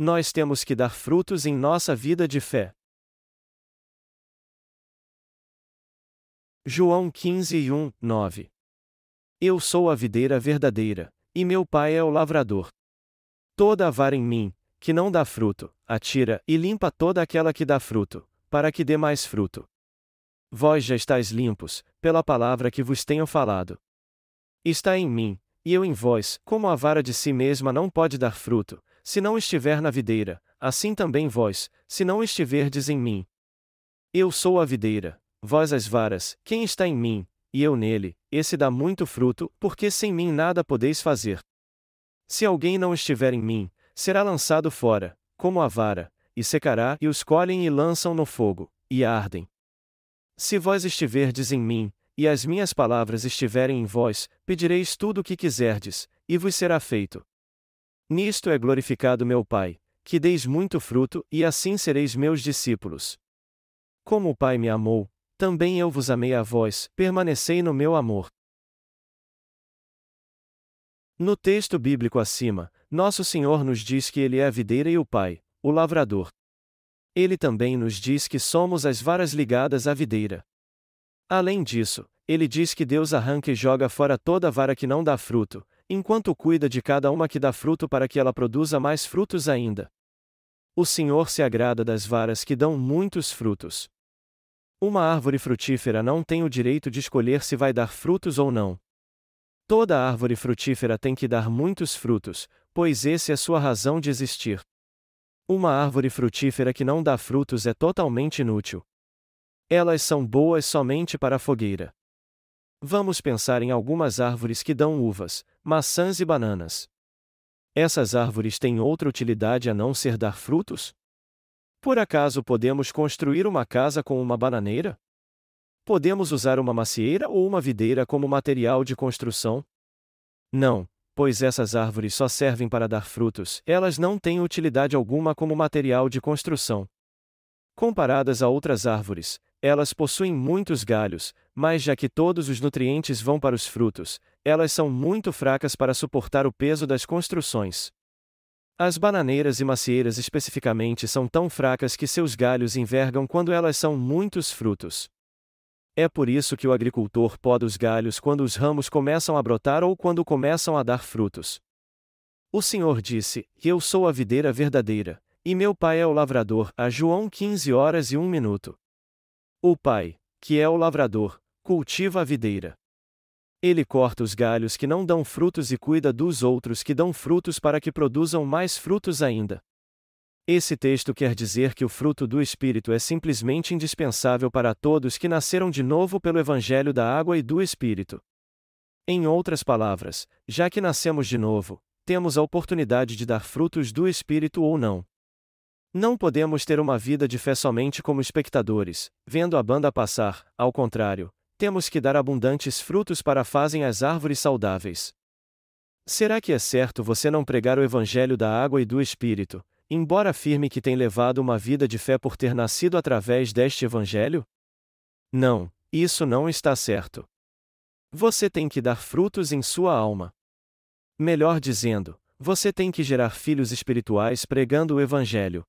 Nós temos que dar frutos em nossa vida de fé. João 15 1, 9 Eu sou a videira verdadeira, e meu pai é o lavrador. Toda a vara em mim, que não dá fruto, atira e limpa toda aquela que dá fruto, para que dê mais fruto. Vós já estáis limpos, pela palavra que vos tenho falado. Está em mim, e eu em vós, como a vara de si mesma não pode dar fruto, se não estiver na videira, assim também vós, se não estiverdes em mim. Eu sou a videira, vós as varas, quem está em mim, e eu nele, esse dá muito fruto, porque sem mim nada podeis fazer. Se alguém não estiver em mim, será lançado fora, como a vara, e secará, e os colhem e lançam no fogo, e ardem. Se vós estiverdes em mim, e as minhas palavras estiverem em vós, pedireis tudo o que quiserdes, e vos será feito. Nisto é glorificado meu Pai, que deis muito fruto, e assim sereis meus discípulos. Como o Pai me amou, também eu vos amei a vós, permanecei no meu amor. No texto bíblico acima, nosso Senhor nos diz que Ele é a videira e o Pai, o lavrador. Ele também nos diz que somos as varas ligadas à videira. Além disso, ele diz que Deus arranca e joga fora toda vara que não dá fruto, enquanto cuida de cada uma que dá fruto para que ela produza mais frutos ainda. O Senhor se agrada das varas que dão muitos frutos. Uma árvore frutífera não tem o direito de escolher se vai dar frutos ou não. Toda árvore frutífera tem que dar muitos frutos, pois esse é sua razão de existir. Uma árvore frutífera que não dá frutos é totalmente inútil. Elas são boas somente para a fogueira. Vamos pensar em algumas árvores que dão uvas, maçãs e bananas. Essas árvores têm outra utilidade a não ser dar frutos? Por acaso podemos construir uma casa com uma bananeira? Podemos usar uma macieira ou uma videira como material de construção? Não, pois essas árvores só servem para dar frutos, elas não têm utilidade alguma como material de construção. Comparadas a outras árvores, elas possuem muitos galhos, mas já que todos os nutrientes vão para os frutos, elas são muito fracas para suportar o peso das construções. As bananeiras e macieiras especificamente são tão fracas que seus galhos envergam quando elas são muitos frutos. É por isso que o agricultor poda os galhos quando os ramos começam a brotar ou quando começam a dar frutos. O Senhor disse: Eu sou a videira verdadeira, e meu pai é o lavrador. A João 15 horas e 1 minuto. O pai, que é o lavrador, cultiva a videira. Ele corta os galhos que não dão frutos e cuida dos outros que dão frutos para que produzam mais frutos ainda. Esse texto quer dizer que o fruto do Espírito é simplesmente indispensável para todos que nasceram de novo pelo Evangelho da Água e do Espírito. Em outras palavras, já que nascemos de novo, temos a oportunidade de dar frutos do Espírito ou não. Não podemos ter uma vida de fé somente como espectadores, vendo a banda passar, ao contrário, temos que dar abundantes frutos para fazem as árvores saudáveis. Será que é certo você não pregar o Evangelho da água e do Espírito, embora afirme que tem levado uma vida de fé por ter nascido através deste Evangelho? Não, isso não está certo. Você tem que dar frutos em sua alma. Melhor dizendo, você tem que gerar filhos espirituais pregando o Evangelho.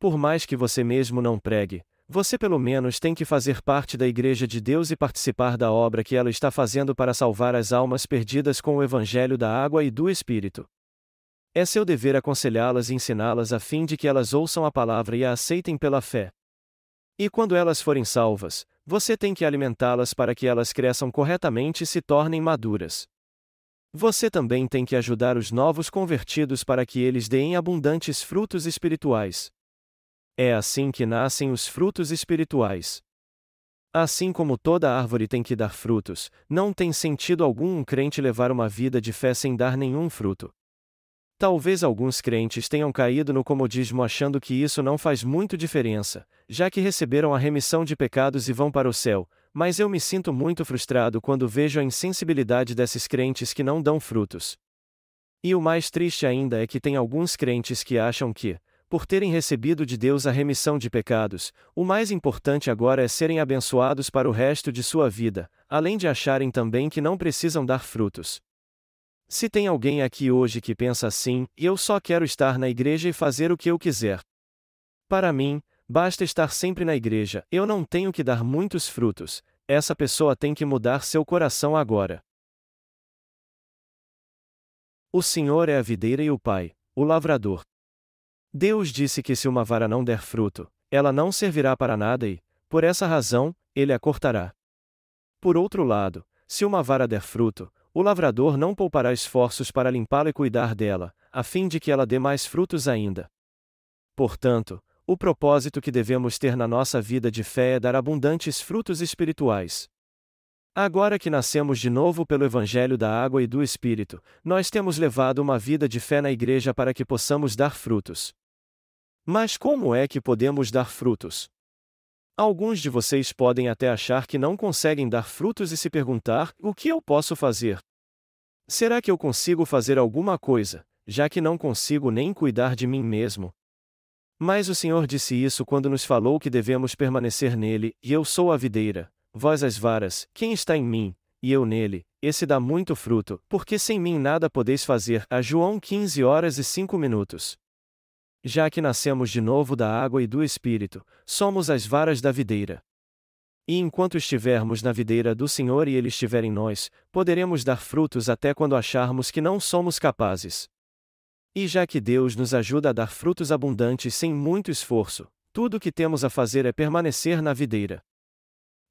Por mais que você mesmo não pregue, você pelo menos tem que fazer parte da Igreja de Deus e participar da obra que ela está fazendo para salvar as almas perdidas com o Evangelho da água e do Espírito. É seu dever aconselhá-las e ensiná-las a fim de que elas ouçam a palavra e a aceitem pela fé. E quando elas forem salvas, você tem que alimentá-las para que elas cresçam corretamente e se tornem maduras. Você também tem que ajudar os novos convertidos para que eles deem abundantes frutos espirituais. É assim que nascem os frutos espirituais. Assim como toda árvore tem que dar frutos, não tem sentido algum um crente levar uma vida de fé sem dar nenhum fruto. Talvez alguns crentes tenham caído no comodismo achando que isso não faz muito diferença, já que receberam a remissão de pecados e vão para o céu, mas eu me sinto muito frustrado quando vejo a insensibilidade desses crentes que não dão frutos. E o mais triste ainda é que tem alguns crentes que acham que, por terem recebido de Deus a remissão de pecados, o mais importante agora é serem abençoados para o resto de sua vida, além de acharem também que não precisam dar frutos. Se tem alguém aqui hoje que pensa assim, eu só quero estar na igreja e fazer o que eu quiser. Para mim, basta estar sempre na igreja, eu não tenho que dar muitos frutos, essa pessoa tem que mudar seu coração agora. O Senhor é a videira e o Pai, o lavrador. Deus disse que se uma vara não der fruto, ela não servirá para nada e, por essa razão, ele a cortará. Por outro lado, se uma vara der fruto, o lavrador não poupará esforços para limpá-la e cuidar dela, a fim de que ela dê mais frutos ainda. Portanto, o propósito que devemos ter na nossa vida de fé é dar abundantes frutos espirituais. Agora que nascemos de novo pelo Evangelho da Água e do Espírito, nós temos levado uma vida de fé na igreja para que possamos dar frutos. Mas como é que podemos dar frutos? Alguns de vocês podem até achar que não conseguem dar frutos e se perguntar: o que eu posso fazer? Será que eu consigo fazer alguma coisa, já que não consigo nem cuidar de mim mesmo? Mas o Senhor disse isso quando nos falou que devemos permanecer nele, e eu sou a videira, vós as varas, quem está em mim, e eu nele, esse dá muito fruto, porque sem mim nada podeis fazer. A João 15 horas e 5 minutos. Já que nascemos de novo da água e do Espírito, somos as varas da videira. E enquanto estivermos na videira do Senhor e Ele estiver em nós, poderemos dar frutos até quando acharmos que não somos capazes. E já que Deus nos ajuda a dar frutos abundantes sem muito esforço, tudo o que temos a fazer é permanecer na videira.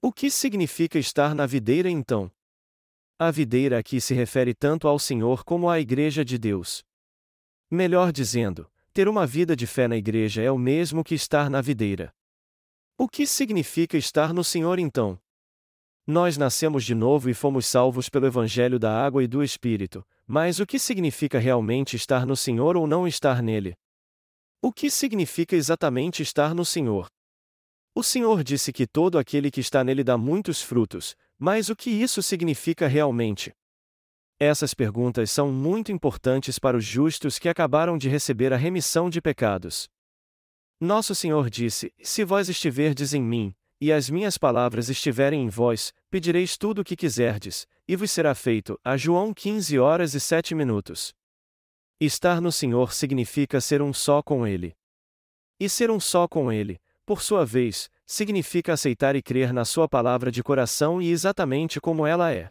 O que significa estar na videira então? A videira aqui se refere tanto ao Senhor como à Igreja de Deus. Melhor dizendo, ter uma vida de fé na Igreja é o mesmo que estar na videira. O que significa estar no Senhor então? Nós nascemos de novo e fomos salvos pelo Evangelho da Água e do Espírito, mas o que significa realmente estar no Senhor ou não estar nele? O que significa exatamente estar no Senhor? O Senhor disse que todo aquele que está nele dá muitos frutos, mas o que isso significa realmente? Essas perguntas são muito importantes para os justos que acabaram de receber a remissão de pecados. Nosso Senhor disse: Se vós estiverdes em mim, e as minhas palavras estiverem em vós, pedireis tudo o que quiserdes, e vos será feito. A João 15 horas e 7 minutos. Estar no Senhor significa ser um só com Ele. E ser um só com Ele, por sua vez, significa aceitar e crer na Sua palavra de coração e exatamente como ela é.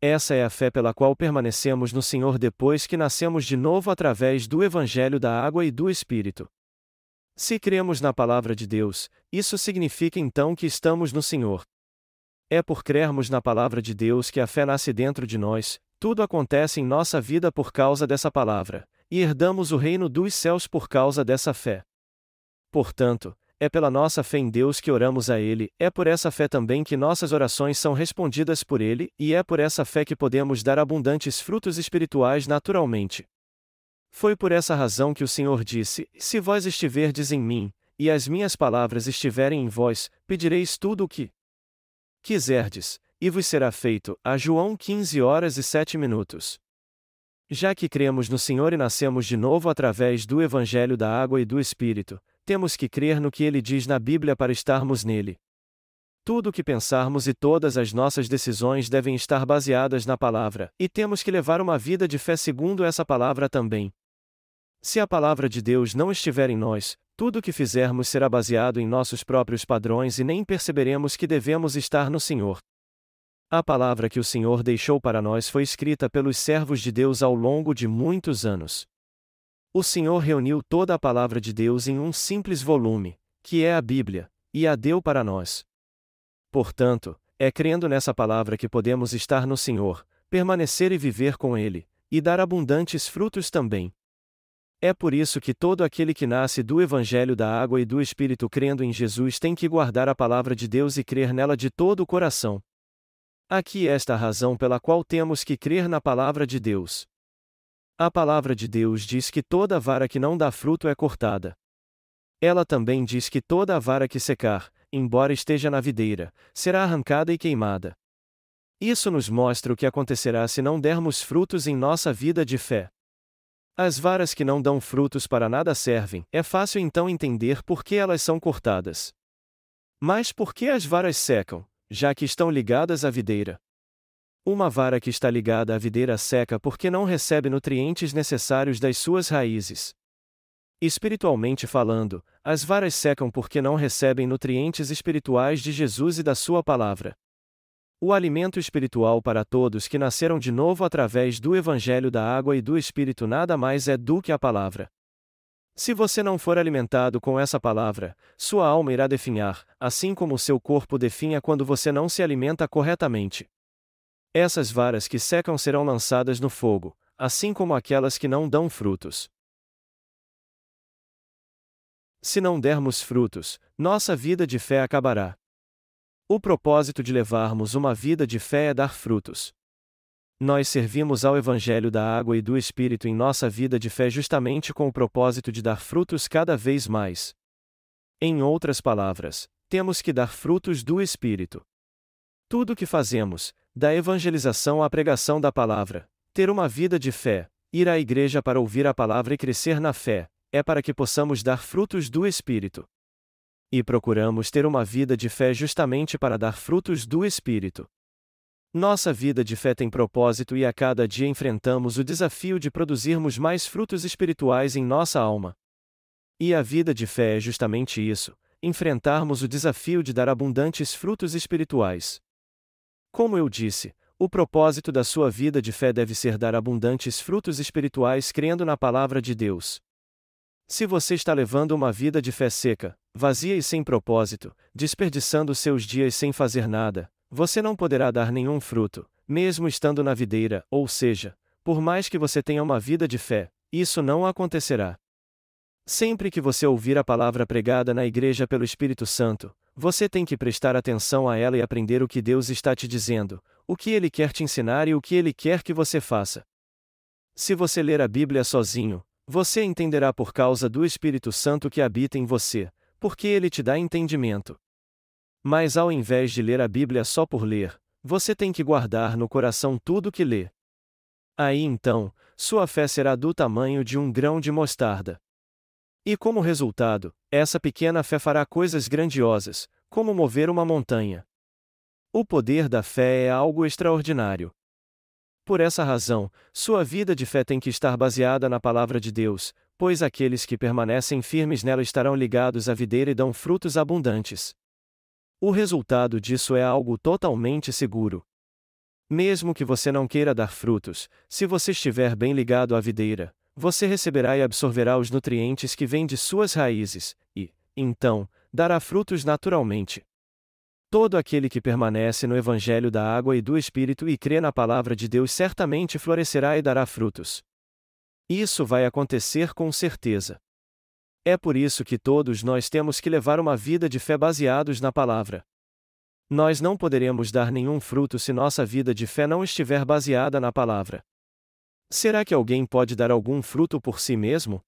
Essa é a fé pela qual permanecemos no Senhor depois que nascemos de novo através do Evangelho da Água e do Espírito. Se cremos na palavra de Deus, isso significa então que estamos no Senhor. É por crermos na palavra de Deus que a fé nasce dentro de nós, tudo acontece em nossa vida por causa dessa palavra, e herdamos o reino dos céus por causa dessa fé. Portanto, é pela nossa fé em Deus que oramos a Ele, é por essa fé também que nossas orações são respondidas por Ele, e é por essa fé que podemos dar abundantes frutos espirituais naturalmente. Foi por essa razão que o Senhor disse: Se vós estiverdes em mim, e as minhas palavras estiverem em vós, pedireis tudo o que quiserdes, e vos será feito. A João 15 horas e 7 minutos. Já que cremos no Senhor e nascemos de novo através do Evangelho da Água e do Espírito, temos que crer no que ele diz na Bíblia para estarmos nele. Tudo o que pensarmos e todas as nossas decisões devem estar baseadas na palavra, e temos que levar uma vida de fé segundo essa palavra também. Se a palavra de Deus não estiver em nós, tudo o que fizermos será baseado em nossos próprios padrões e nem perceberemos que devemos estar no Senhor. A palavra que o Senhor deixou para nós foi escrita pelos servos de Deus ao longo de muitos anos. O Senhor reuniu toda a palavra de Deus em um simples volume, que é a Bíblia, e a deu para nós. Portanto, é crendo nessa palavra que podemos estar no Senhor, permanecer e viver com Ele, e dar abundantes frutos também. É por isso que todo aquele que nasce do Evangelho da Água e do Espírito crendo em Jesus tem que guardar a palavra de Deus e crer nela de todo o coração. Aqui é esta a razão pela qual temos que crer na palavra de Deus. A palavra de Deus diz que toda vara que não dá fruto é cortada. Ela também diz que toda vara que secar, embora esteja na videira, será arrancada e queimada. Isso nos mostra o que acontecerá se não dermos frutos em nossa vida de fé. As varas que não dão frutos para nada servem, é fácil então entender por que elas são cortadas. Mas por que as varas secam, já que estão ligadas à videira? Uma vara que está ligada à videira seca porque não recebe nutrientes necessários das suas raízes. Espiritualmente falando, as varas secam porque não recebem nutrientes espirituais de Jesus e da Sua palavra. O alimento espiritual para todos que nasceram de novo através do Evangelho da Água e do Espírito nada mais é do que a palavra. Se você não for alimentado com essa palavra, sua alma irá definhar, assim como seu corpo definha quando você não se alimenta corretamente. Essas varas que secam serão lançadas no fogo, assim como aquelas que não dão frutos. Se não dermos frutos, nossa vida de fé acabará. O propósito de levarmos uma vida de fé é dar frutos. Nós servimos ao Evangelho da Água e do Espírito em nossa vida de fé justamente com o propósito de dar frutos cada vez mais. Em outras palavras, temos que dar frutos do Espírito. Tudo o que fazemos, da evangelização à pregação da palavra, ter uma vida de fé, ir à igreja para ouvir a palavra e crescer na fé, é para que possamos dar frutos do Espírito. E procuramos ter uma vida de fé justamente para dar frutos do Espírito. Nossa vida de fé tem propósito e a cada dia enfrentamos o desafio de produzirmos mais frutos espirituais em nossa alma. E a vida de fé é justamente isso: enfrentarmos o desafio de dar abundantes frutos espirituais. Como eu disse, o propósito da sua vida de fé deve ser dar abundantes frutos espirituais crendo na palavra de Deus. Se você está levando uma vida de fé seca, vazia e sem propósito, desperdiçando seus dias sem fazer nada, você não poderá dar nenhum fruto, mesmo estando na videira, ou seja, por mais que você tenha uma vida de fé, isso não acontecerá. Sempre que você ouvir a palavra pregada na igreja pelo Espírito Santo, você tem que prestar atenção a ela e aprender o que Deus está te dizendo, o que Ele quer te ensinar e o que Ele quer que você faça. Se você ler a Bíblia sozinho, você entenderá por causa do Espírito Santo que habita em você, porque ele te dá entendimento. Mas ao invés de ler a Bíblia só por ler, você tem que guardar no coração tudo que lê. Aí então, sua fé será do tamanho de um grão de mostarda. E como resultado, essa pequena fé fará coisas grandiosas, como mover uma montanha. O poder da fé é algo extraordinário. Por essa razão, sua vida de fé tem que estar baseada na palavra de Deus, pois aqueles que permanecem firmes nela estarão ligados à videira e dão frutos abundantes. O resultado disso é algo totalmente seguro. Mesmo que você não queira dar frutos, se você estiver bem ligado à videira, você receberá e absorverá os nutrientes que vêm de suas raízes, e, então, dará frutos naturalmente. Todo aquele que permanece no Evangelho da água e do Espírito e crê na palavra de Deus certamente florescerá e dará frutos. Isso vai acontecer com certeza. É por isso que todos nós temos que levar uma vida de fé baseados na palavra. Nós não poderemos dar nenhum fruto se nossa vida de fé não estiver baseada na palavra. Será que alguém pode dar algum fruto por si mesmo?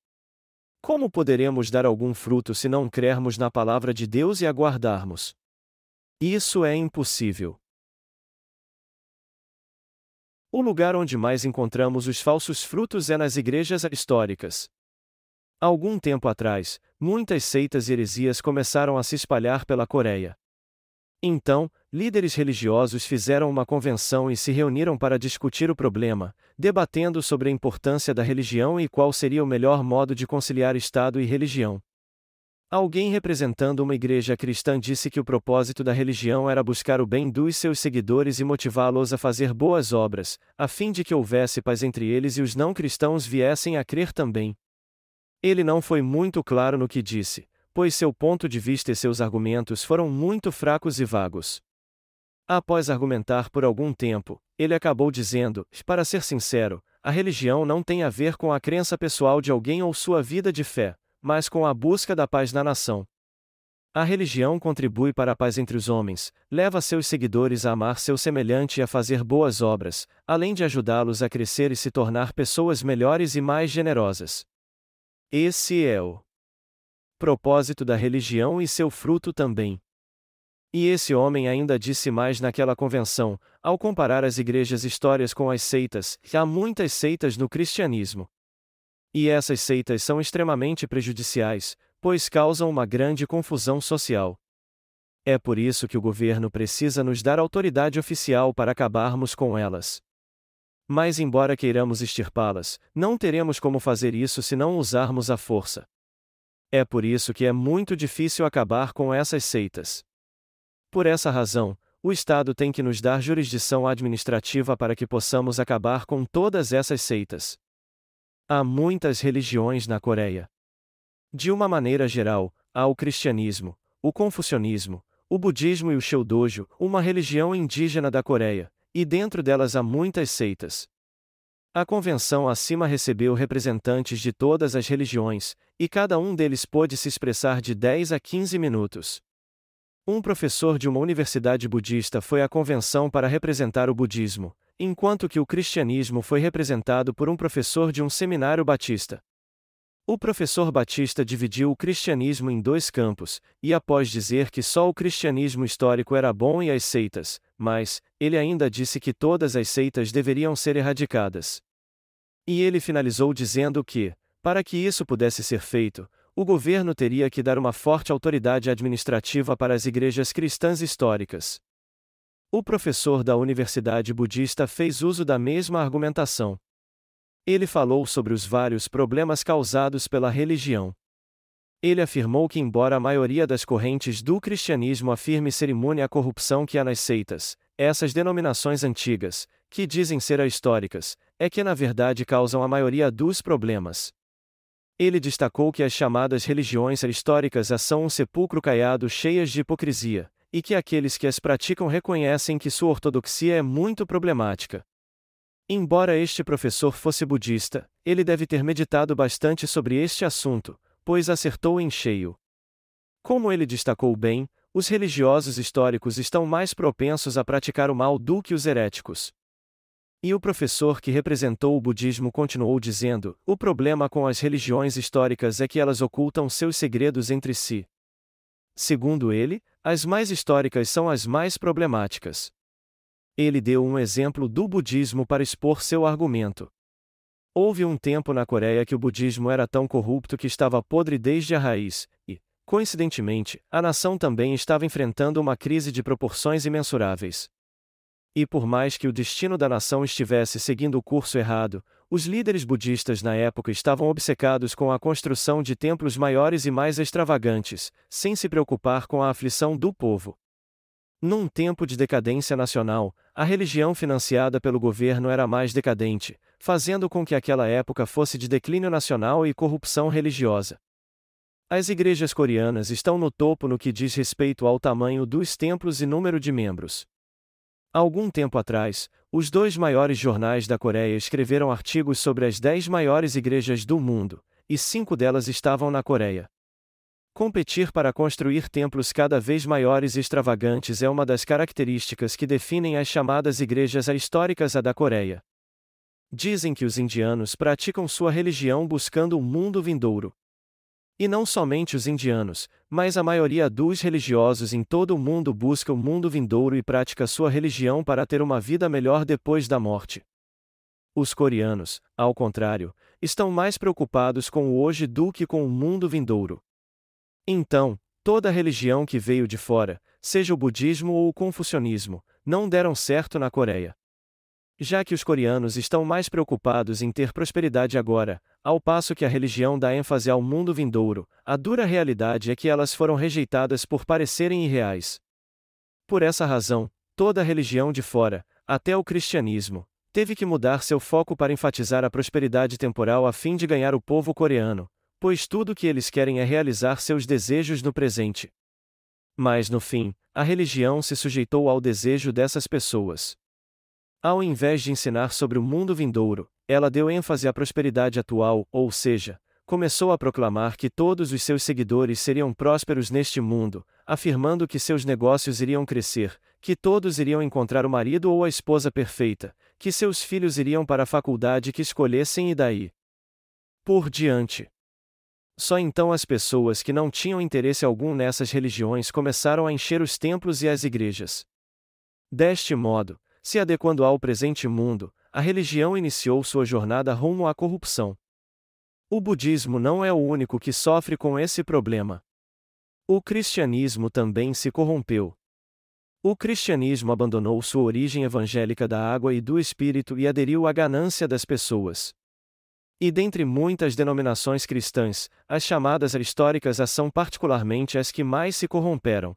Como poderemos dar algum fruto se não crermos na palavra de Deus e aguardarmos? Isso é impossível. O lugar onde mais encontramos os falsos frutos é nas igrejas históricas. Algum tempo atrás, muitas seitas e heresias começaram a se espalhar pela Coreia. Então, líderes religiosos fizeram uma convenção e se reuniram para discutir o problema, debatendo sobre a importância da religião e qual seria o melhor modo de conciliar Estado e religião. Alguém representando uma igreja cristã disse que o propósito da religião era buscar o bem dos seus seguidores e motivá-los a fazer boas obras, a fim de que houvesse paz entre eles e os não cristãos viessem a crer também. Ele não foi muito claro no que disse, pois seu ponto de vista e seus argumentos foram muito fracos e vagos. Após argumentar por algum tempo, ele acabou dizendo: Para ser sincero, a religião não tem a ver com a crença pessoal de alguém ou sua vida de fé, mas com a busca da paz na nação. A religião contribui para a paz entre os homens, leva seus seguidores a amar seu semelhante e a fazer boas obras, além de ajudá-los a crescer e se tornar pessoas melhores e mais generosas. Esse é o propósito da religião e seu fruto também. E esse homem ainda disse mais naquela convenção, ao comparar as igrejas histórias com as seitas, que há muitas seitas no cristianismo. E essas seitas são extremamente prejudiciais, pois causam uma grande confusão social. É por isso que o governo precisa nos dar autoridade oficial para acabarmos com elas. Mas, embora queiramos extirpá-las, não teremos como fazer isso se não usarmos a força. É por isso que é muito difícil acabar com essas seitas. Por essa razão, o Estado tem que nos dar jurisdição administrativa para que possamos acabar com todas essas seitas. Há muitas religiões na Coreia. De uma maneira geral, há o cristianismo, o confucionismo, o budismo e o Sheudojo, uma religião indígena da Coreia, e dentro delas há muitas seitas. A convenção acima recebeu representantes de todas as religiões, e cada um deles pôde se expressar de 10 a 15 minutos. Um professor de uma universidade budista foi à convenção para representar o budismo, enquanto que o cristianismo foi representado por um professor de um seminário batista. O professor Batista dividiu o cristianismo em dois campos, e após dizer que só o cristianismo histórico era bom e as seitas, mas, ele ainda disse que todas as seitas deveriam ser erradicadas. E ele finalizou dizendo que, para que isso pudesse ser feito, o governo teria que dar uma forte autoridade administrativa para as igrejas cristãs históricas. O professor da Universidade Budista fez uso da mesma argumentação. Ele falou sobre os vários problemas causados pela religião. Ele afirmou que, embora a maioria das correntes do cristianismo afirme ser imune à corrupção que há nas seitas, essas denominações antigas, que dizem ser históricas, é que na verdade causam a maioria dos problemas. Ele destacou que as chamadas religiões históricas são um sepulcro caiado cheias de hipocrisia, e que aqueles que as praticam reconhecem que sua ortodoxia é muito problemática. Embora este professor fosse budista, ele deve ter meditado bastante sobre este assunto, pois acertou em cheio. Como ele destacou bem, os religiosos históricos estão mais propensos a praticar o mal do que os heréticos. E o professor que representou o budismo continuou dizendo: o problema com as religiões históricas é que elas ocultam seus segredos entre si. Segundo ele, as mais históricas são as mais problemáticas. Ele deu um exemplo do budismo para expor seu argumento. Houve um tempo na Coreia que o budismo era tão corrupto que estava podre desde a raiz, e, coincidentemente, a nação também estava enfrentando uma crise de proporções imensuráveis. E por mais que o destino da nação estivesse seguindo o curso errado, os líderes budistas na época estavam obcecados com a construção de templos maiores e mais extravagantes, sem se preocupar com a aflição do povo. Num tempo de decadência nacional, a religião financiada pelo governo era mais decadente, fazendo com que aquela época fosse de declínio nacional e corrupção religiosa. As igrejas coreanas estão no topo no que diz respeito ao tamanho dos templos e número de membros. Algum tempo atrás, os dois maiores jornais da Coreia escreveram artigos sobre as dez maiores igrejas do mundo, e cinco delas estavam na Coreia. Competir para construir templos cada vez maiores e extravagantes é uma das características que definem as chamadas igrejas históricas da Coreia. Dizem que os indianos praticam sua religião buscando o um mundo vindouro, e não somente os indianos, mas a maioria dos religiosos em todo o mundo busca o mundo vindouro e pratica sua religião para ter uma vida melhor depois da morte. Os coreanos, ao contrário, estão mais preocupados com o hoje do que com o mundo vindouro. Então, toda religião que veio de fora, seja o budismo ou o confucionismo, não deram certo na Coreia. Já que os coreanos estão mais preocupados em ter prosperidade agora, ao passo que a religião dá ênfase ao mundo vindouro, a dura realidade é que elas foram rejeitadas por parecerem irreais. Por essa razão, toda a religião de fora, até o cristianismo, teve que mudar seu foco para enfatizar a prosperidade temporal a fim de ganhar o povo coreano, pois tudo o que eles querem é realizar seus desejos no presente. Mas no fim, a religião se sujeitou ao desejo dessas pessoas. Ao invés de ensinar sobre o mundo vindouro, ela deu ênfase à prosperidade atual, ou seja, começou a proclamar que todos os seus seguidores seriam prósperos neste mundo, afirmando que seus negócios iriam crescer, que todos iriam encontrar o marido ou a esposa perfeita, que seus filhos iriam para a faculdade que escolhessem e daí por diante. Só então as pessoas que não tinham interesse algum nessas religiões começaram a encher os templos e as igrejas. Deste modo, se adequando ao presente mundo, a religião iniciou sua jornada rumo à corrupção. O budismo não é o único que sofre com esse problema. O cristianismo também se corrompeu. O cristianismo abandonou sua origem evangélica da água e do espírito e aderiu à ganância das pessoas. E dentre muitas denominações cristãs, as chamadas históricas são particularmente as que mais se corromperam.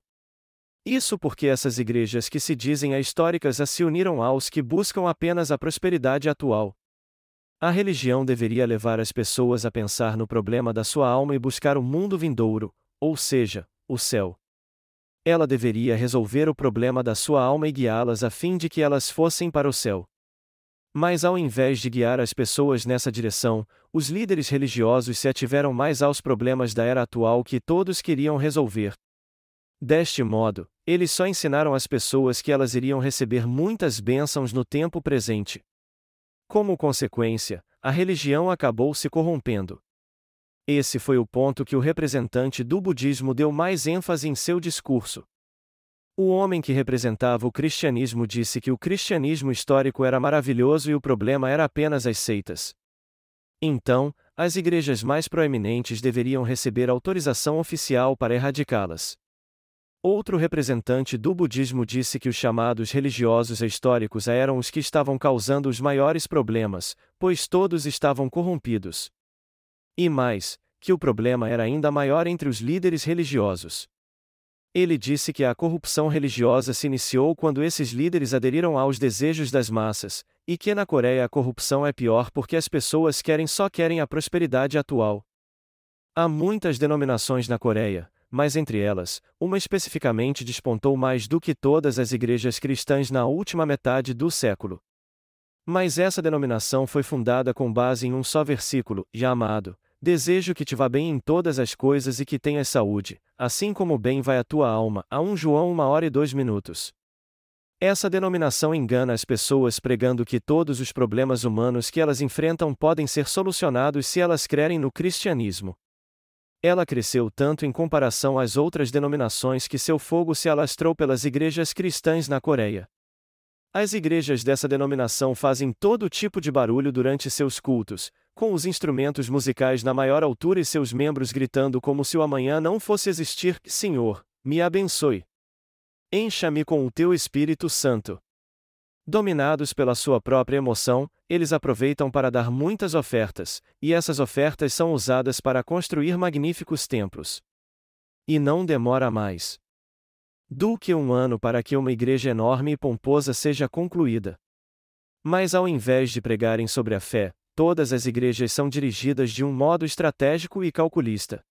Isso porque essas igrejas que se dizem históricas se uniram aos que buscam apenas a prosperidade atual. A religião deveria levar as pessoas a pensar no problema da sua alma e buscar o mundo vindouro, ou seja, o céu. Ela deveria resolver o problema da sua alma e guiá-las a fim de que elas fossem para o céu. Mas ao invés de guiar as pessoas nessa direção, os líderes religiosos se ativeram mais aos problemas da era atual que todos queriam resolver. Deste modo, eles só ensinaram às pessoas que elas iriam receber muitas bênçãos no tempo presente. Como consequência, a religião acabou se corrompendo. Esse foi o ponto que o representante do budismo deu mais ênfase em seu discurso. O homem que representava o cristianismo disse que o cristianismo histórico era maravilhoso e o problema era apenas as seitas. Então, as igrejas mais proeminentes deveriam receber autorização oficial para erradicá-las. Outro representante do budismo disse que os chamados religiosos históricos eram os que estavam causando os maiores problemas, pois todos estavam corrompidos. E mais, que o problema era ainda maior entre os líderes religiosos. Ele disse que a corrupção religiosa se iniciou quando esses líderes aderiram aos desejos das massas, e que na Coreia a corrupção é pior porque as pessoas querem só querem a prosperidade atual. Há muitas denominações na Coreia, mas entre elas, uma especificamente despontou mais do que todas as igrejas cristãs na última metade do século. Mas essa denominação foi fundada com base em um só versículo, já amado, Desejo que te vá bem em todas as coisas e que tenhas saúde, assim como bem vai a tua alma. A 1 João 1 hora e 2 minutos. Essa denominação engana as pessoas pregando que todos os problemas humanos que elas enfrentam podem ser solucionados se elas crerem no cristianismo. Ela cresceu tanto em comparação às outras denominações que seu fogo se alastrou pelas igrejas cristãs na Coreia. As igrejas dessa denominação fazem todo tipo de barulho durante seus cultos, com os instrumentos musicais na maior altura e seus membros gritando como se o amanhã não fosse existir: Senhor, me abençoe. Encha-me com o teu Espírito Santo. Dominados pela sua própria emoção, eles aproveitam para dar muitas ofertas, e essas ofertas são usadas para construir magníficos templos. E não demora mais do que um ano para que uma igreja enorme e pomposa seja concluída. Mas ao invés de pregarem sobre a fé, todas as igrejas são dirigidas de um modo estratégico e calculista.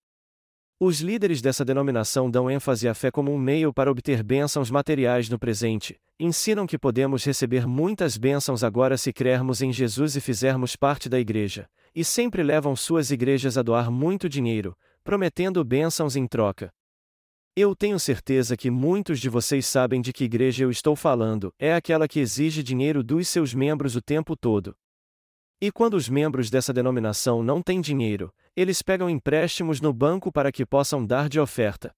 Os líderes dessa denominação dão ênfase à fé como um meio para obter bênçãos materiais no presente, ensinam que podemos receber muitas bênçãos agora se crermos em Jesus e fizermos parte da igreja, e sempre levam suas igrejas a doar muito dinheiro, prometendo bênçãos em troca. Eu tenho certeza que muitos de vocês sabem de que igreja eu estou falando, é aquela que exige dinheiro dos seus membros o tempo todo. E quando os membros dessa denominação não têm dinheiro, eles pegam empréstimos no banco para que possam dar de oferta.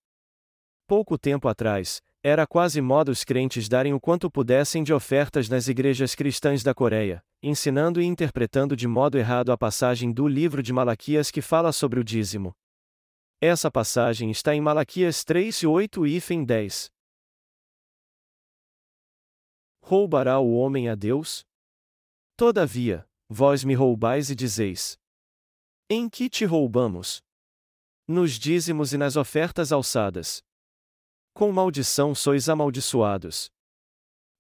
Pouco tempo atrás, era quase moda os crentes darem o quanto pudessem de ofertas nas igrejas cristãs da Coreia, ensinando e interpretando de modo errado a passagem do livro de Malaquias que fala sobre o dízimo. Essa passagem está em Malaquias 3 e 8 e 10. Roubará o homem a Deus? Todavia, Vós me roubais e dizeis: Em que te roubamos? Nos dízimos e nas ofertas alçadas. Com maldição sois amaldiçoados.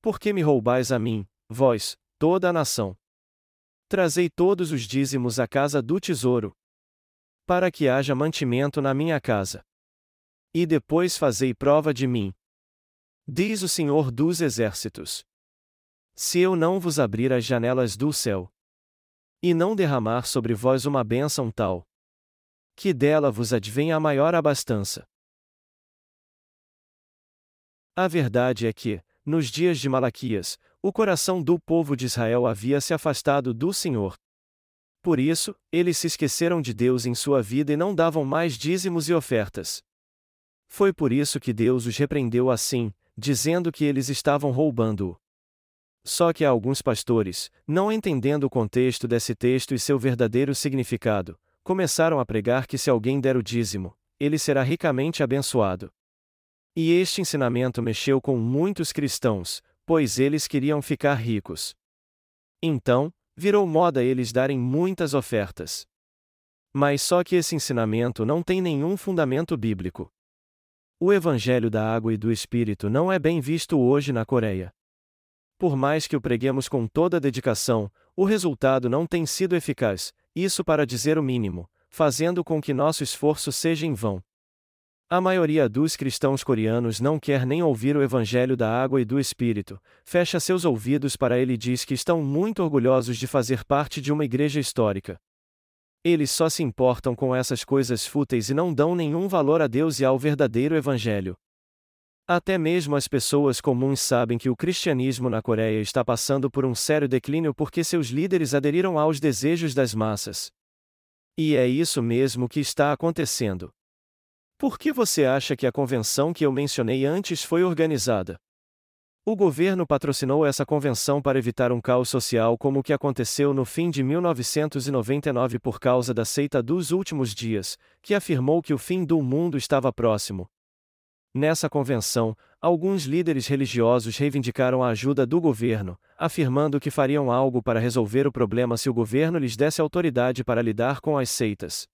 Por que me roubais a mim, vós, toda a nação? Trazei todos os dízimos à casa do tesouro, para que haja mantimento na minha casa. E depois fazei prova de mim. Diz o Senhor dos Exércitos: Se eu não vos abrir as janelas do céu, e não derramar sobre vós uma bênção tal, que dela vos advenha a maior abastança. A verdade é que, nos dias de Malaquias, o coração do povo de Israel havia se afastado do Senhor. Por isso, eles se esqueceram de Deus em sua vida e não davam mais dízimos e ofertas. Foi por isso que Deus os repreendeu assim, dizendo que eles estavam roubando-o. Só que alguns pastores, não entendendo o contexto desse texto e seu verdadeiro significado, começaram a pregar que se alguém der o dízimo, ele será ricamente abençoado. E este ensinamento mexeu com muitos cristãos, pois eles queriam ficar ricos. Então, virou moda eles darem muitas ofertas. Mas só que esse ensinamento não tem nenhum fundamento bíblico. O Evangelho da Água e do Espírito não é bem visto hoje na Coreia. Por mais que o preguemos com toda dedicação, o resultado não tem sido eficaz, isso para dizer o mínimo, fazendo com que nosso esforço seja em vão. A maioria dos cristãos coreanos não quer nem ouvir o Evangelho da água e do Espírito, fecha seus ouvidos para ele e diz que estão muito orgulhosos de fazer parte de uma igreja histórica. Eles só se importam com essas coisas fúteis e não dão nenhum valor a Deus e ao verdadeiro Evangelho. Até mesmo as pessoas comuns sabem que o cristianismo na Coreia está passando por um sério declínio porque seus líderes aderiram aos desejos das massas. E é isso mesmo que está acontecendo. Por que você acha que a convenção que eu mencionei antes foi organizada? O governo patrocinou essa convenção para evitar um caos social como o que aconteceu no fim de 1999 por causa da seita dos últimos dias, que afirmou que o fim do mundo estava próximo, Nessa convenção, alguns líderes religiosos reivindicaram a ajuda do governo, afirmando que fariam algo para resolver o problema se o governo lhes desse autoridade para lidar com as seitas.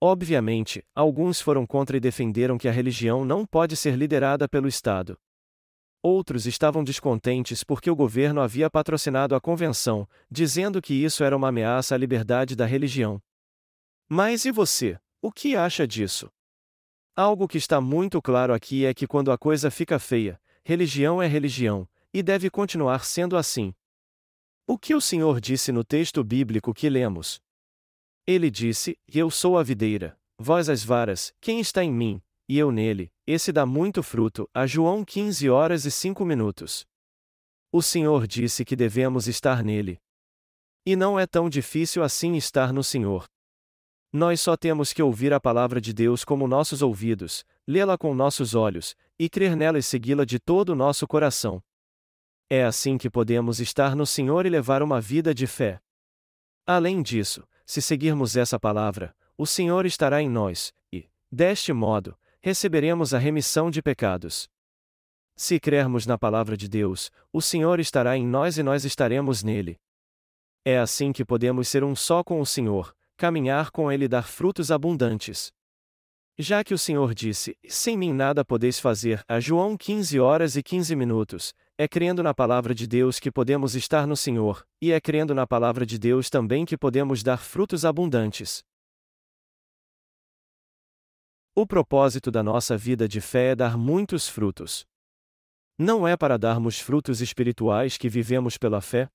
Obviamente, alguns foram contra e defenderam que a religião não pode ser liderada pelo Estado. Outros estavam descontentes porque o governo havia patrocinado a convenção, dizendo que isso era uma ameaça à liberdade da religião. Mas e você? O que acha disso? Algo que está muito claro aqui é que quando a coisa fica feia, religião é religião, e deve continuar sendo assim. O que o Senhor disse no texto bíblico que lemos? Ele disse: Eu sou a videira, vós as varas, quem está em mim, e eu nele, esse dá muito fruto. A João 15 horas e 5 minutos. O Senhor disse que devemos estar nele. E não é tão difícil assim estar no Senhor. Nós só temos que ouvir a palavra de Deus como nossos ouvidos, lê-la com nossos olhos, e crer nela e segui-la de todo o nosso coração. É assim que podemos estar no Senhor e levar uma vida de fé. Além disso, se seguirmos essa palavra, o Senhor estará em nós, e, deste modo, receberemos a remissão de pecados. Se crermos na palavra de Deus, o Senhor estará em nós e nós estaremos nele. É assim que podemos ser um só com o Senhor, caminhar com ele dar frutos abundantes. Já que o Senhor disse: Sem mim nada podeis fazer, a João 15 horas e 15 minutos, é crendo na palavra de Deus que podemos estar no Senhor, e é crendo na palavra de Deus também que podemos dar frutos abundantes. O propósito da nossa vida de fé é dar muitos frutos. Não é para darmos frutos espirituais que vivemos pela fé,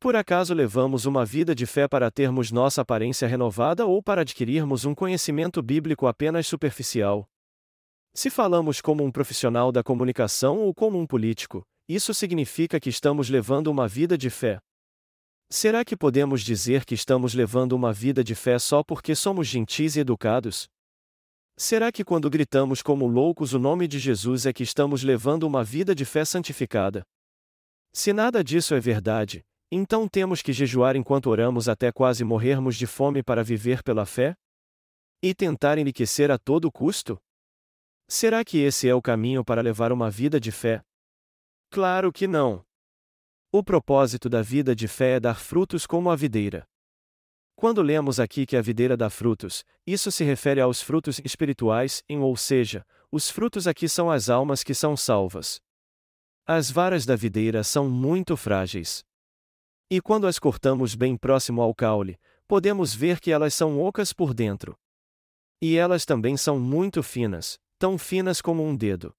por acaso levamos uma vida de fé para termos nossa aparência renovada ou para adquirirmos um conhecimento bíblico apenas superficial? Se falamos como um profissional da comunicação ou como um político, isso significa que estamos levando uma vida de fé. Será que podemos dizer que estamos levando uma vida de fé só porque somos gentis e educados? Será que quando gritamos como loucos o nome de Jesus é que estamos levando uma vida de fé santificada? Se nada disso é verdade, então temos que jejuar enquanto oramos até quase morrermos de fome para viver pela fé? E tentar enriquecer a todo custo? Será que esse é o caminho para levar uma vida de fé? Claro que não. O propósito da vida de fé é dar frutos como a videira. Quando lemos aqui que a videira dá frutos, isso se refere aos frutos espirituais, em ou seja, os frutos aqui são as almas que são salvas. As varas da videira são muito frágeis. E quando as cortamos bem próximo ao caule, podemos ver que elas são ocas por dentro. E elas também são muito finas, tão finas como um dedo.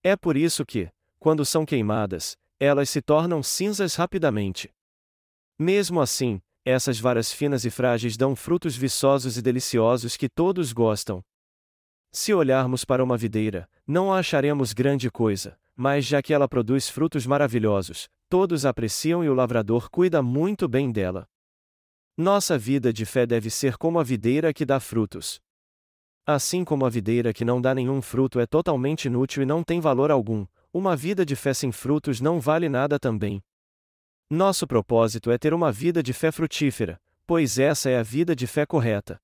É por isso que, quando são queimadas, elas se tornam cinzas rapidamente. Mesmo assim, essas varas finas e frágeis dão frutos viçosos e deliciosos que todos gostam. Se olharmos para uma videira, não a acharemos grande coisa, mas já que ela produz frutos maravilhosos, todos apreciam e o lavrador cuida muito bem dela. Nossa vida de fé deve ser como a videira que dá frutos. Assim como a videira que não dá nenhum fruto é totalmente inútil e não tem valor algum, uma vida de fé sem frutos não vale nada também. Nosso propósito é ter uma vida de fé frutífera, pois essa é a vida de fé correta.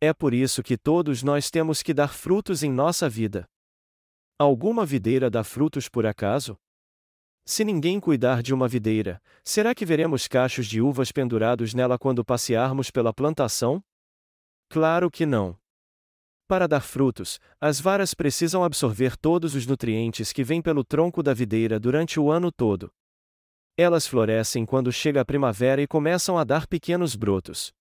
É por isso que todos nós temos que dar frutos em nossa vida. Alguma videira dá frutos por acaso? Se ninguém cuidar de uma videira, será que veremos cachos de uvas pendurados nela quando passearmos pela plantação? Claro que não. Para dar frutos, as varas precisam absorver todos os nutrientes que vêm pelo tronco da videira durante o ano todo. Elas florescem quando chega a primavera e começam a dar pequenos brotos.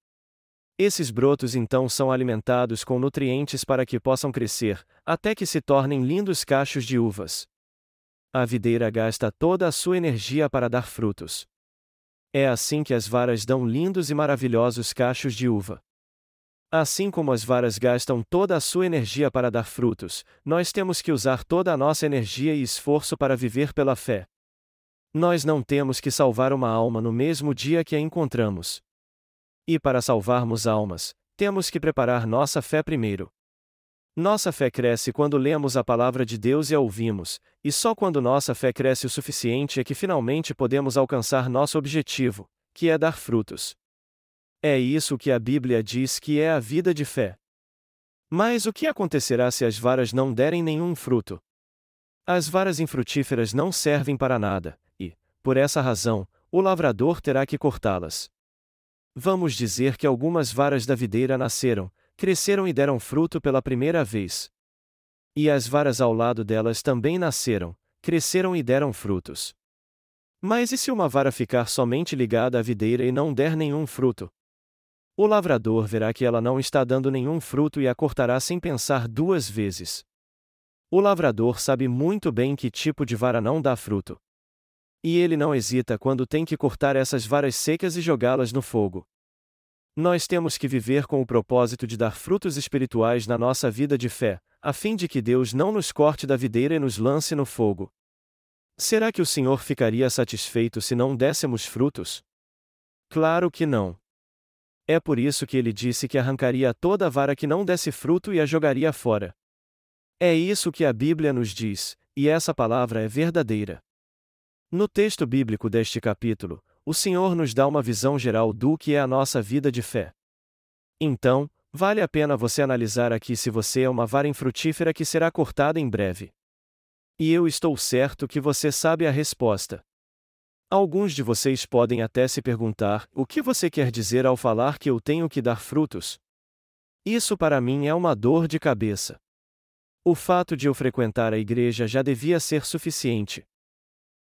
Esses brotos então são alimentados com nutrientes para que possam crescer, até que se tornem lindos cachos de uvas. A videira gasta toda a sua energia para dar frutos. É assim que as varas dão lindos e maravilhosos cachos de uva. Assim como as varas gastam toda a sua energia para dar frutos, nós temos que usar toda a nossa energia e esforço para viver pela fé. Nós não temos que salvar uma alma no mesmo dia que a encontramos. E para salvarmos almas, temos que preparar nossa fé primeiro. Nossa fé cresce quando lemos a palavra de Deus e a ouvimos, e só quando nossa fé cresce o suficiente é que finalmente podemos alcançar nosso objetivo, que é dar frutos. É isso que a Bíblia diz que é a vida de fé. Mas o que acontecerá se as varas não derem nenhum fruto? As varas infrutíferas não servem para nada, e, por essa razão, o lavrador terá que cortá-las. Vamos dizer que algumas varas da videira nasceram, cresceram e deram fruto pela primeira vez. E as varas ao lado delas também nasceram, cresceram e deram frutos. Mas e se uma vara ficar somente ligada à videira e não der nenhum fruto? O lavrador verá que ela não está dando nenhum fruto e a cortará sem pensar duas vezes. O lavrador sabe muito bem que tipo de vara não dá fruto. E ele não hesita quando tem que cortar essas varas secas e jogá-las no fogo. Nós temos que viver com o propósito de dar frutos espirituais na nossa vida de fé, a fim de que Deus não nos corte da videira e nos lance no fogo. Será que o Senhor ficaria satisfeito se não dessemos frutos? Claro que não. É por isso que ele disse que arrancaria toda vara que não desse fruto e a jogaria fora. É isso que a Bíblia nos diz, e essa palavra é verdadeira. No texto bíblico deste capítulo, o Senhor nos dá uma visão geral do que é a nossa vida de fé. Então, vale a pena você analisar aqui se você é uma vara infrutífera que será cortada em breve. E eu estou certo que você sabe a resposta. Alguns de vocês podem até se perguntar: o que você quer dizer ao falar que eu tenho que dar frutos? Isso para mim é uma dor de cabeça. O fato de eu frequentar a igreja já devia ser suficiente.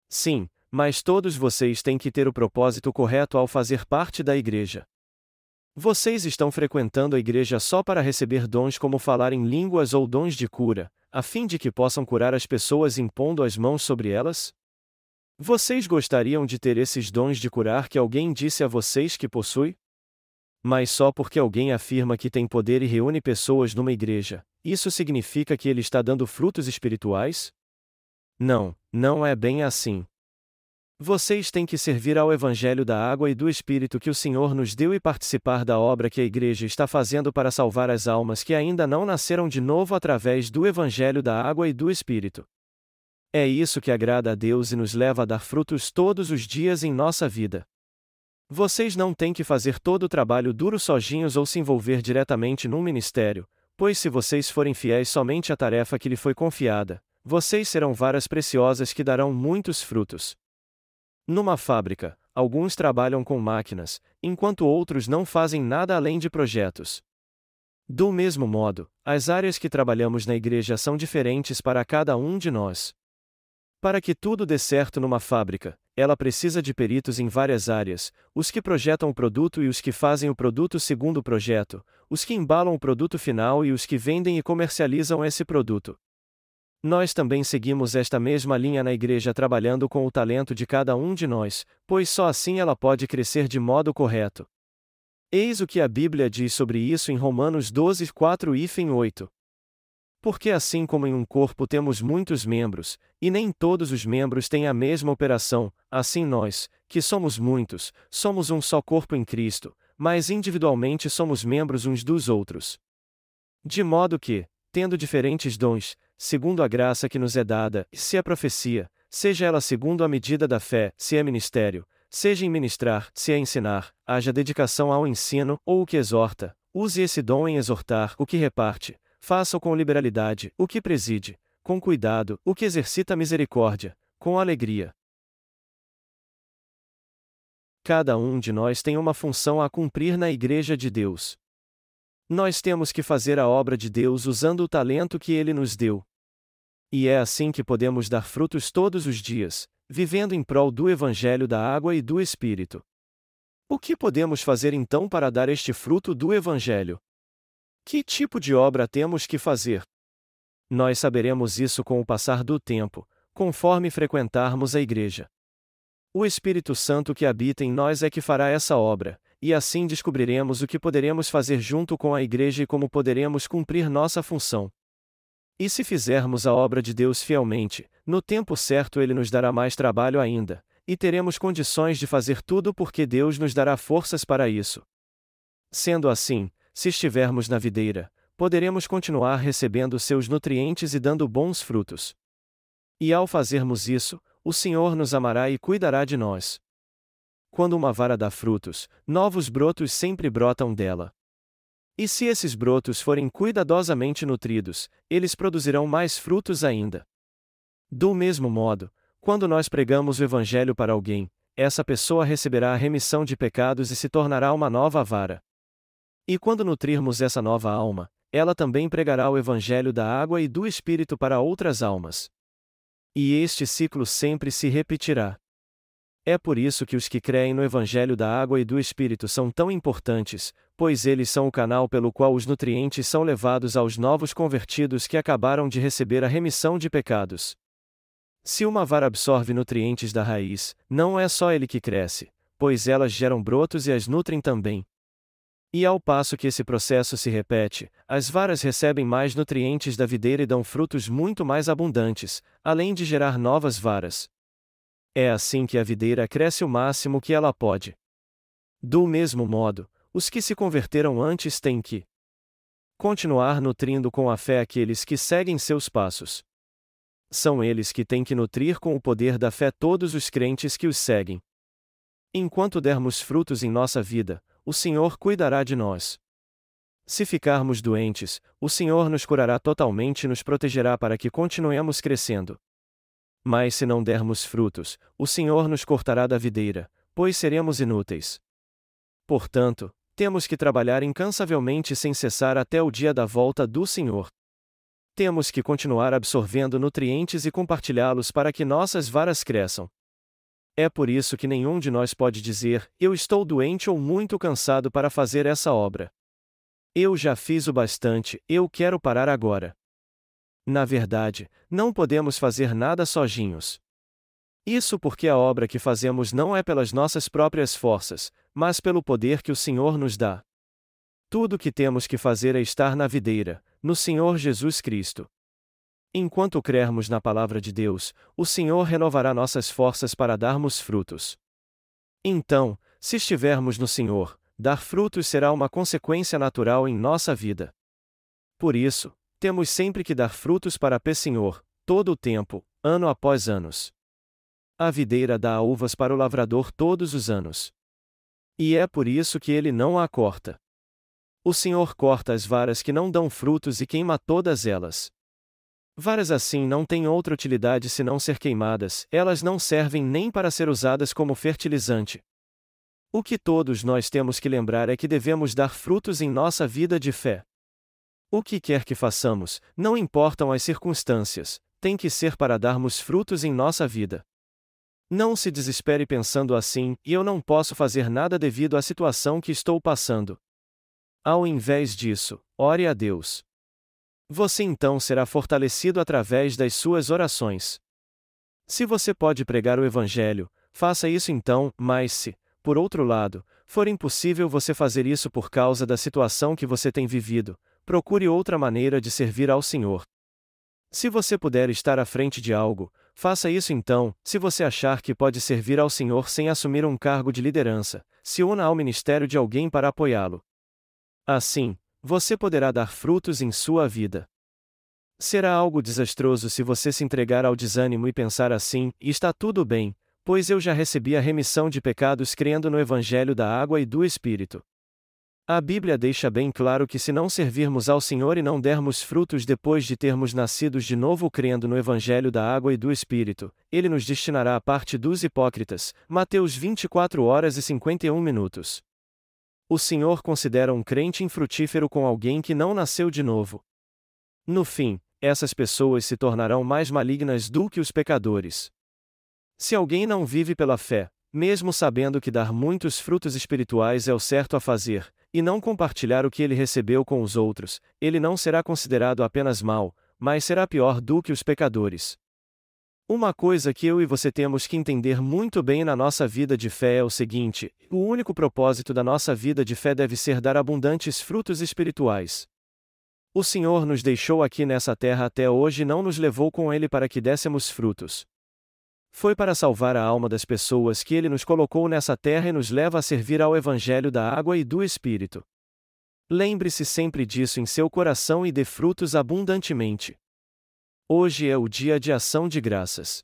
Sim, mas todos vocês têm que ter o propósito correto ao fazer parte da igreja. Vocês estão frequentando a igreja só para receber dons como falar em línguas ou dons de cura, a fim de que possam curar as pessoas impondo as mãos sobre elas? Vocês gostariam de ter esses dons de curar que alguém disse a vocês que possui? Mas só porque alguém afirma que tem poder e reúne pessoas numa igreja, isso significa que ele está dando frutos espirituais? Não, não é bem assim. Vocês têm que servir ao Evangelho da água e do Espírito que o Senhor nos deu e participar da obra que a Igreja está fazendo para salvar as almas que ainda não nasceram de novo através do Evangelho da água e do Espírito. É isso que agrada a Deus e nos leva a dar frutos todos os dias em nossa vida. Vocês não têm que fazer todo o trabalho duro sozinhos ou se envolver diretamente num ministério, pois se vocês forem fiéis somente à tarefa que lhe foi confiada, vocês serão varas preciosas que darão muitos frutos. Numa fábrica, alguns trabalham com máquinas, enquanto outros não fazem nada além de projetos. Do mesmo modo, as áreas que trabalhamos na igreja são diferentes para cada um de nós. Para que tudo dê certo numa fábrica, ela precisa de peritos em várias áreas: os que projetam o produto e os que fazem o produto segundo o projeto, os que embalam o produto final e os que vendem e comercializam esse produto. Nós também seguimos esta mesma linha na igreja trabalhando com o talento de cada um de nós, pois só assim ela pode crescer de modo correto. Eis o que a Bíblia diz sobre isso em Romanos 12, 4 e 8. Porque assim como em um corpo temos muitos membros, e nem todos os membros têm a mesma operação, assim nós, que somos muitos, somos um só corpo em Cristo, mas individualmente somos membros uns dos outros. De modo que, tendo diferentes dons, segundo a graça que nos é dada, se é profecia, seja ela segundo a medida da fé, se é ministério, seja em ministrar, se é ensinar, haja dedicação ao ensino, ou o que exorta, use esse dom em exortar o que reparte, faça-o com liberalidade o que preside, com cuidado o que exercita misericórdia, com alegria. Cada um de nós tem uma função a cumprir na Igreja de Deus. Nós temos que fazer a obra de Deus usando o talento que Ele nos deu. E é assim que podemos dar frutos todos os dias, vivendo em prol do Evangelho da água e do Espírito. O que podemos fazer então para dar este fruto do Evangelho? Que tipo de obra temos que fazer? Nós saberemos isso com o passar do tempo, conforme frequentarmos a igreja. O Espírito Santo que habita em nós é que fará essa obra, e assim descobriremos o que poderemos fazer junto com a igreja e como poderemos cumprir nossa função. E se fizermos a obra de Deus fielmente, no tempo certo ele nos dará mais trabalho ainda, e teremos condições de fazer tudo porque Deus nos dará forças para isso. Sendo assim, se estivermos na videira, poderemos continuar recebendo seus nutrientes e dando bons frutos. E ao fazermos isso, o Senhor nos amará e cuidará de nós. Quando uma vara dá frutos, novos brotos sempre brotam dela. E se esses brotos forem cuidadosamente nutridos, eles produzirão mais frutos ainda. Do mesmo modo, quando nós pregamos o Evangelho para alguém, essa pessoa receberá a remissão de pecados e se tornará uma nova vara. E quando nutrirmos essa nova alma, ela também pregará o Evangelho da água e do Espírito para outras almas. E este ciclo sempre se repetirá. É por isso que os que creem no Evangelho da Água e do Espírito são tão importantes, pois eles são o canal pelo qual os nutrientes são levados aos novos convertidos que acabaram de receber a remissão de pecados. Se uma vara absorve nutrientes da raiz, não é só ele que cresce, pois elas geram brotos e as nutrem também. E ao passo que esse processo se repete, as varas recebem mais nutrientes da videira e dão frutos muito mais abundantes, além de gerar novas varas, é assim que a videira cresce o máximo que ela pode. Do mesmo modo, os que se converteram antes têm que continuar nutrindo com a fé aqueles que seguem seus passos. São eles que têm que nutrir com o poder da fé todos os crentes que os seguem. Enquanto dermos frutos em nossa vida, o Senhor cuidará de nós. Se ficarmos doentes, o Senhor nos curará totalmente e nos protegerá para que continuemos crescendo. Mas se não dermos frutos, o Senhor nos cortará da videira, pois seremos inúteis. Portanto, temos que trabalhar incansavelmente sem cessar até o dia da volta do Senhor. Temos que continuar absorvendo nutrientes e compartilhá-los para que nossas varas cresçam. É por isso que nenhum de nós pode dizer: Eu estou doente ou muito cansado para fazer essa obra. Eu já fiz o bastante, eu quero parar agora. Na verdade, não podemos fazer nada sozinhos. Isso porque a obra que fazemos não é pelas nossas próprias forças, mas pelo poder que o Senhor nos dá. Tudo o que temos que fazer é estar na videira, no Senhor Jesus Cristo. Enquanto crermos na palavra de Deus, o Senhor renovará nossas forças para darmos frutos. Então, se estivermos no Senhor, dar frutos será uma consequência natural em nossa vida. Por isso, temos sempre que dar frutos para P Senhor, todo o tempo, ano após anos. A videira dá uvas para o lavrador todos os anos. E é por isso que ele não a corta. O Senhor corta as varas que não dão frutos e queima todas elas. Varas assim não têm outra utilidade senão ser queimadas, elas não servem nem para ser usadas como fertilizante. O que todos nós temos que lembrar é que devemos dar frutos em nossa vida de fé. O que quer que façamos, não importam as circunstâncias, tem que ser para darmos frutos em nossa vida. Não se desespere pensando assim, e eu não posso fazer nada devido à situação que estou passando. Ao invés disso, ore a Deus. Você então será fortalecido através das suas orações. Se você pode pregar o Evangelho, faça isso então, mas se, por outro lado, for impossível você fazer isso por causa da situação que você tem vivido, procure outra maneira de servir ao Senhor. Se você puder estar à frente de algo, faça isso então, se você achar que pode servir ao Senhor sem assumir um cargo de liderança, se una ao ministério de alguém para apoiá-lo. Assim, você poderá dar frutos em sua vida. Será algo desastroso se você se entregar ao desânimo e pensar assim: está tudo bem, pois eu já recebi a remissão de pecados crendo no Evangelho da água e do Espírito. A Bíblia deixa bem claro que se não servirmos ao Senhor e não dermos frutos depois de termos nascidos de novo crendo no Evangelho da Água e do Espírito, Ele nos destinará à parte dos hipócritas. Mateus 24 horas e 51 minutos. O Senhor considera um crente infrutífero com alguém que não nasceu de novo. No fim, essas pessoas se tornarão mais malignas do que os pecadores. Se alguém não vive pela fé, mesmo sabendo que dar muitos frutos espirituais é o certo a fazer, e não compartilhar o que ele recebeu com os outros, ele não será considerado apenas mau, mas será pior do que os pecadores. Uma coisa que eu e você temos que entender muito bem na nossa vida de fé é o seguinte: o único propósito da nossa vida de fé deve ser dar abundantes frutos espirituais. O Senhor nos deixou aqui nessa terra até hoje e não nos levou com Ele para que dessemos frutos. Foi para salvar a alma das pessoas que ele nos colocou nessa terra e nos leva a servir ao Evangelho da água e do Espírito. Lembre-se sempre disso em seu coração e dê frutos abundantemente. Hoje é o dia de ação de graças.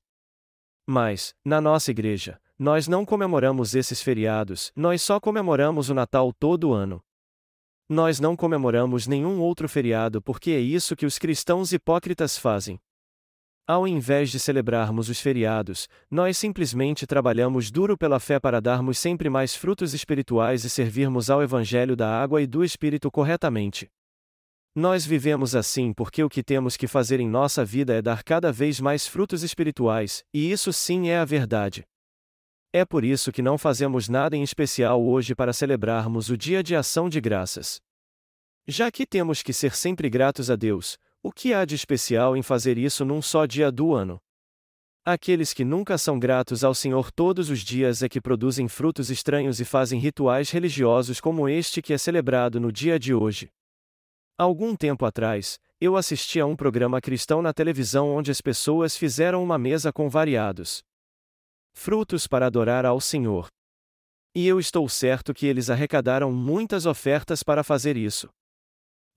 Mas, na nossa igreja, nós não comemoramos esses feriados, nós só comemoramos o Natal todo ano. Nós não comemoramos nenhum outro feriado porque é isso que os cristãos hipócritas fazem. Ao invés de celebrarmos os feriados, nós simplesmente trabalhamos duro pela fé para darmos sempre mais frutos espirituais e servirmos ao Evangelho da água e do Espírito corretamente. Nós vivemos assim porque o que temos que fazer em nossa vida é dar cada vez mais frutos espirituais, e isso sim é a verdade. É por isso que não fazemos nada em especial hoje para celebrarmos o Dia de Ação de Graças. Já que temos que ser sempre gratos a Deus, o que há de especial em fazer isso num só dia do ano? Aqueles que nunca são gratos ao Senhor todos os dias é que produzem frutos estranhos e fazem rituais religiosos como este que é celebrado no dia de hoje. Algum tempo atrás, eu assisti a um programa cristão na televisão onde as pessoas fizeram uma mesa com variados frutos para adorar ao Senhor. E eu estou certo que eles arrecadaram muitas ofertas para fazer isso.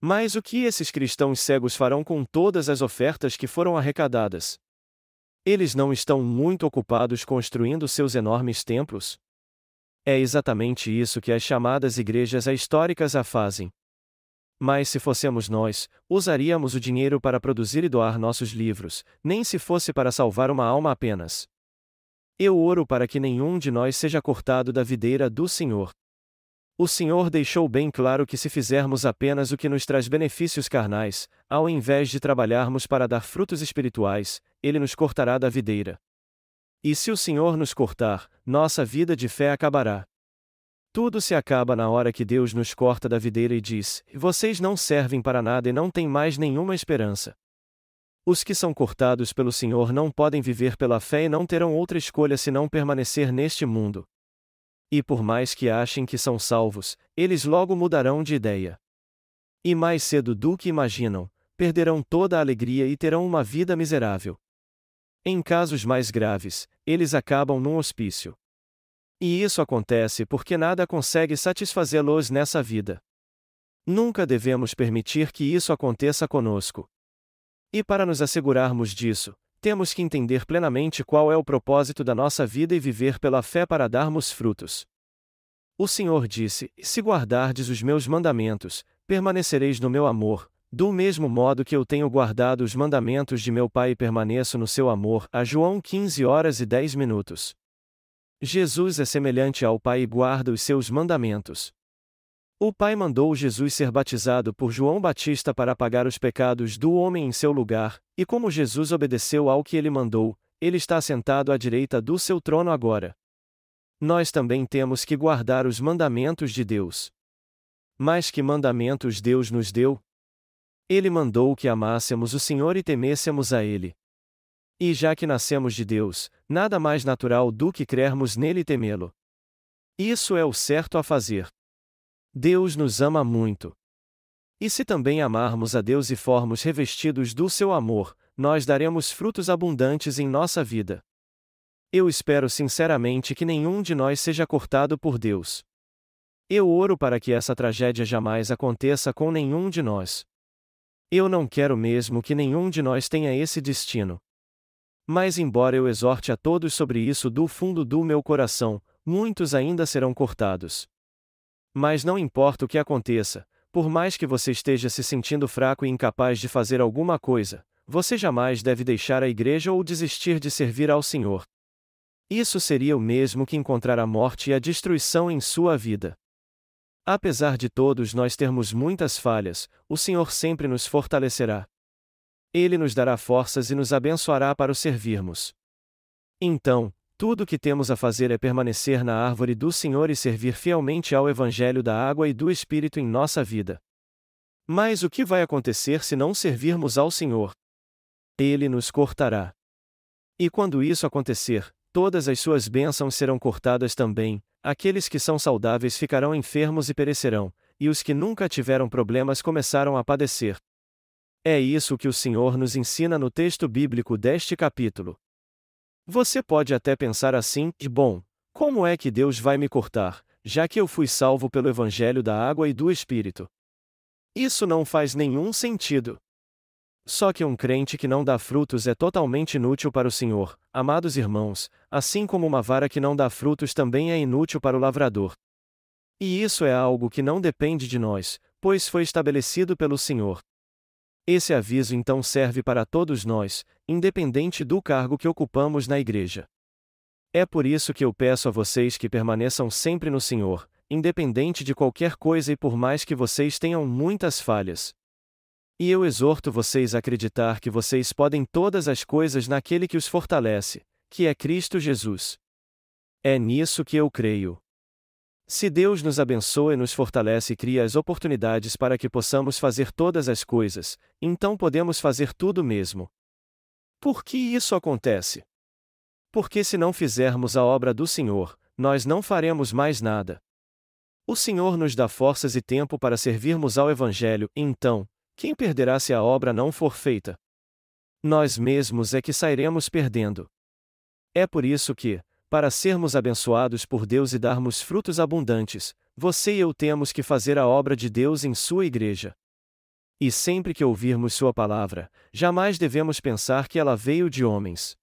Mas o que esses cristãos cegos farão com todas as ofertas que foram arrecadadas? Eles não estão muito ocupados construindo seus enormes templos? É exatamente isso que as chamadas igrejas históricas a fazem. Mas se fossemos nós, usaríamos o dinheiro para produzir e doar nossos livros, nem se fosse para salvar uma alma apenas. Eu oro para que nenhum de nós seja cortado da videira do Senhor. O Senhor deixou bem claro que se fizermos apenas o que nos traz benefícios carnais, ao invés de trabalharmos para dar frutos espirituais, Ele nos cortará da videira. E se o Senhor nos cortar, nossa vida de fé acabará. Tudo se acaba na hora que Deus nos corta da videira e diz: Vocês não servem para nada e não têm mais nenhuma esperança. Os que são cortados pelo Senhor não podem viver pela fé e não terão outra escolha senão permanecer neste mundo. E por mais que achem que são salvos, eles logo mudarão de ideia. E mais cedo do que imaginam, perderão toda a alegria e terão uma vida miserável. Em casos mais graves, eles acabam num hospício. E isso acontece porque nada consegue satisfazê-los nessa vida. Nunca devemos permitir que isso aconteça conosco. E para nos assegurarmos disso, temos que entender plenamente qual é o propósito da nossa vida e viver pela fé para darmos frutos. O Senhor disse: Se guardardes os meus mandamentos, permanecereis no meu amor, do mesmo modo que eu tenho guardado os mandamentos de meu Pai e permaneço no seu amor. A João 15 horas e 10 minutos. Jesus é semelhante ao Pai e guarda os seus mandamentos. O Pai mandou Jesus ser batizado por João Batista para apagar os pecados do homem em seu lugar, e como Jesus obedeceu ao que ele mandou, ele está sentado à direita do seu trono agora. Nós também temos que guardar os mandamentos de Deus. Mas que mandamentos Deus nos deu? Ele mandou que amássemos o Senhor e temêssemos a Ele. E já que nascemos de Deus, nada mais natural do que crermos nele e temê-lo. Isso é o certo a fazer. Deus nos ama muito. E se também amarmos a Deus e formos revestidos do seu amor, nós daremos frutos abundantes em nossa vida. Eu espero sinceramente que nenhum de nós seja cortado por Deus. Eu oro para que essa tragédia jamais aconteça com nenhum de nós. Eu não quero mesmo que nenhum de nós tenha esse destino. Mas, embora eu exorte a todos sobre isso do fundo do meu coração, muitos ainda serão cortados. Mas não importa o que aconteça, por mais que você esteja se sentindo fraco e incapaz de fazer alguma coisa, você jamais deve deixar a igreja ou desistir de servir ao Senhor. Isso seria o mesmo que encontrar a morte e a destruição em sua vida. Apesar de todos nós termos muitas falhas, o Senhor sempre nos fortalecerá. Ele nos dará forças e nos abençoará para o servirmos. Então, tudo o que temos a fazer é permanecer na árvore do Senhor e servir fielmente ao Evangelho da água e do Espírito em nossa vida. Mas o que vai acontecer se não servirmos ao Senhor? Ele nos cortará. E quando isso acontecer, todas as suas bênçãos serão cortadas também, aqueles que são saudáveis ficarão enfermos e perecerão, e os que nunca tiveram problemas começaram a padecer. É isso que o Senhor nos ensina no texto bíblico deste capítulo. Você pode até pensar assim: e bom, como é que Deus vai me cortar, já que eu fui salvo pelo Evangelho da água e do Espírito? Isso não faz nenhum sentido. Só que um crente que não dá frutos é totalmente inútil para o Senhor, amados irmãos, assim como uma vara que não dá frutos também é inútil para o lavrador. E isso é algo que não depende de nós, pois foi estabelecido pelo Senhor. Esse aviso então serve para todos nós, independente do cargo que ocupamos na igreja. É por isso que eu peço a vocês que permaneçam sempre no Senhor, independente de qualquer coisa e por mais que vocês tenham muitas falhas. E eu exorto vocês a acreditar que vocês podem todas as coisas naquele que os fortalece, que é Cristo Jesus. É nisso que eu creio. Se Deus nos abençoa e nos fortalece e cria as oportunidades para que possamos fazer todas as coisas, então podemos fazer tudo mesmo. Por que isso acontece? Porque se não fizermos a obra do Senhor, nós não faremos mais nada. O Senhor nos dá forças e tempo para servirmos ao Evangelho, então, quem perderá se a obra não for feita? Nós mesmos é que sairemos perdendo. É por isso que, para sermos abençoados por Deus e darmos frutos abundantes, você e eu temos que fazer a obra de Deus em sua igreja. E sempre que ouvirmos Sua palavra, jamais devemos pensar que ela veio de homens.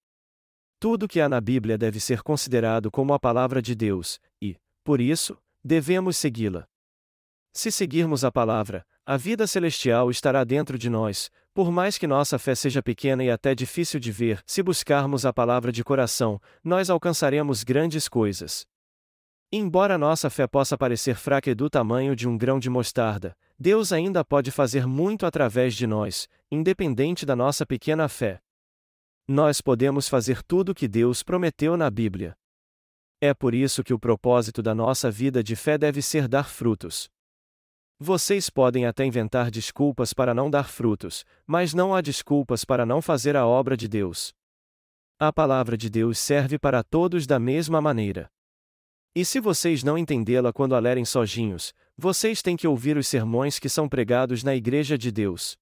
Tudo que há na Bíblia deve ser considerado como a palavra de Deus, e, por isso, devemos segui-la. Se seguirmos a palavra, a vida celestial estará dentro de nós, por mais que nossa fé seja pequena e até difícil de ver, se buscarmos a palavra de coração, nós alcançaremos grandes coisas. Embora nossa fé possa parecer fraca e do tamanho de um grão de mostarda, Deus ainda pode fazer muito através de nós, independente da nossa pequena fé. Nós podemos fazer tudo o que Deus prometeu na Bíblia. É por isso que o propósito da nossa vida de fé deve ser dar frutos. Vocês podem até inventar desculpas para não dar frutos, mas não há desculpas para não fazer a obra de Deus. A palavra de Deus serve para todos da mesma maneira. E se vocês não entendê-la quando a lerem sozinhos, vocês têm que ouvir os sermões que são pregados na Igreja de Deus.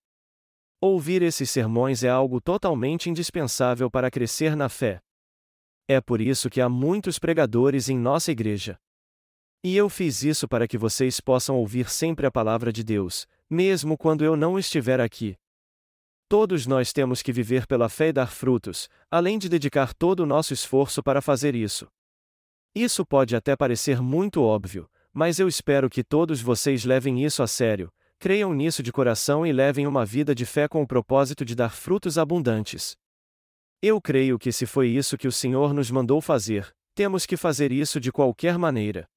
Ouvir esses sermões é algo totalmente indispensável para crescer na fé. É por isso que há muitos pregadores em nossa igreja. E eu fiz isso para que vocês possam ouvir sempre a palavra de Deus, mesmo quando eu não estiver aqui. Todos nós temos que viver pela fé e dar frutos, além de dedicar todo o nosso esforço para fazer isso. Isso pode até parecer muito óbvio, mas eu espero que todos vocês levem isso a sério, creiam nisso de coração e levem uma vida de fé com o propósito de dar frutos abundantes. Eu creio que se foi isso que o Senhor nos mandou fazer, temos que fazer isso de qualquer maneira.